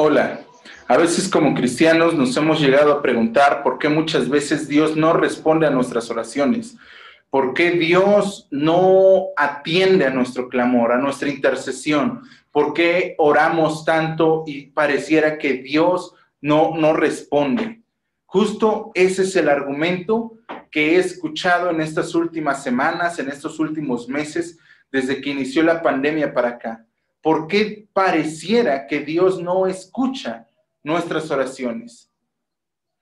Hola, a veces como cristianos nos hemos llegado a preguntar por qué muchas veces Dios no responde a nuestras oraciones, por qué Dios no atiende a nuestro clamor, a nuestra intercesión, por qué oramos tanto y pareciera que Dios no, no responde. Justo ese es el argumento que he escuchado en estas últimas semanas, en estos últimos meses, desde que inició la pandemia para acá. ¿Por qué pareciera que Dios no escucha nuestras oraciones?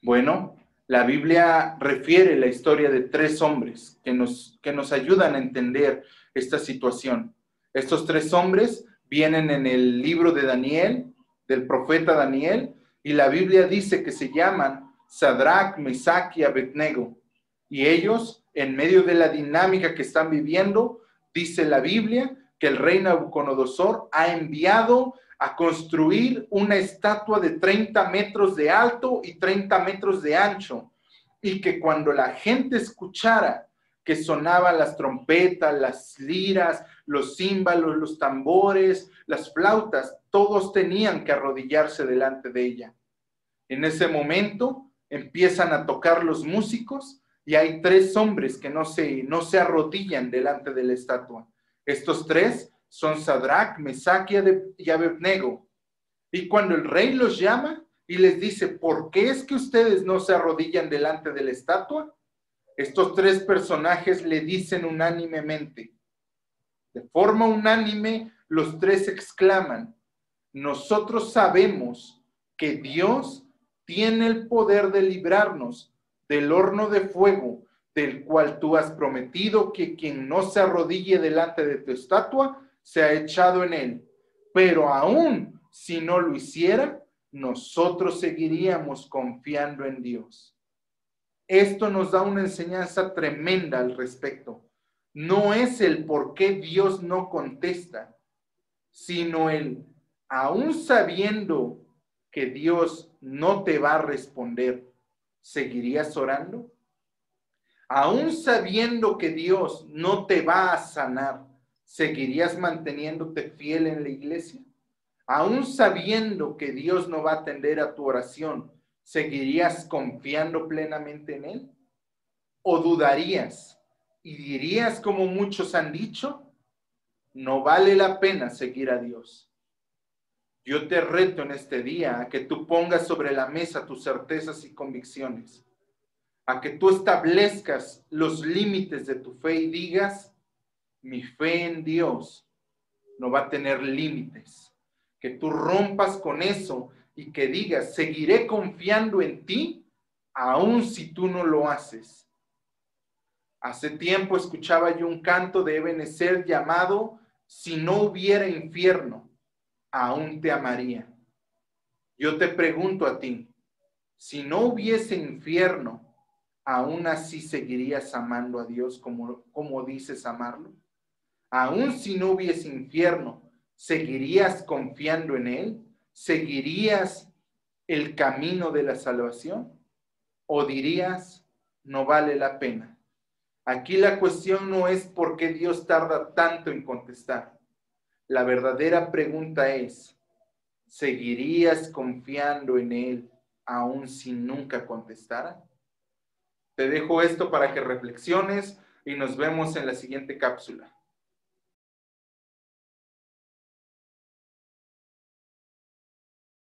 Bueno, la Biblia refiere la historia de tres hombres que nos, que nos ayudan a entender esta situación. Estos tres hombres vienen en el libro de Daniel, del profeta Daniel, y la Biblia dice que se llaman Sadrach, Mesach y Abednego. Y ellos, en medio de la dinámica que están viviendo, dice la Biblia que el rey Nabucodonosor ha enviado a construir una estatua de 30 metros de alto y 30 metros de ancho, y que cuando la gente escuchara que sonaban las trompetas, las liras, los címbalos, los tambores, las flautas, todos tenían que arrodillarse delante de ella. En ese momento empiezan a tocar los músicos y hay tres hombres que no se, no se arrodillan delante de la estatua. Estos tres son Sadrach, Mesach y Abednego. Y cuando el rey los llama y les dice, ¿por qué es que ustedes no se arrodillan delante de la estatua? Estos tres personajes le dicen unánimemente, de forma unánime, los tres exclaman, nosotros sabemos que Dios tiene el poder de librarnos del horno de fuego del cual tú has prometido que quien no se arrodille delante de tu estatua se ha echado en él. Pero aún si no lo hiciera, nosotros seguiríamos confiando en Dios. Esto nos da una enseñanza tremenda al respecto. No es el por qué Dios no contesta, sino el, aún sabiendo que Dios no te va a responder, ¿seguirías orando? Aún sabiendo que Dios no te va a sanar, ¿seguirías manteniéndote fiel en la iglesia? Aún sabiendo que Dios no va a atender a tu oración, ¿seguirías confiando plenamente en Él? ¿O dudarías y dirías como muchos han dicho? No vale la pena seguir a Dios. Yo te reto en este día a que tú pongas sobre la mesa tus certezas y convicciones a que tú establezcas los límites de tu fe y digas, mi fe en Dios no va a tener límites. Que tú rompas con eso y que digas, seguiré confiando en ti aun si tú no lo haces. Hace tiempo escuchaba yo un canto de Ebenezer llamado, si no hubiera infierno, aún te amaría. Yo te pregunto a ti, si no hubiese infierno, aún así seguirías amando a Dios como, como dices amarlo? Aún si no hubiese infierno, ¿seguirías confiando en Él? ¿Seguirías el camino de la salvación? ¿O dirías, no vale la pena? Aquí la cuestión no es por qué Dios tarda tanto en contestar. La verdadera pregunta es, ¿seguirías confiando en Él aún si nunca contestara? Te dejo esto para que reflexiones y nos vemos en la siguiente cápsula.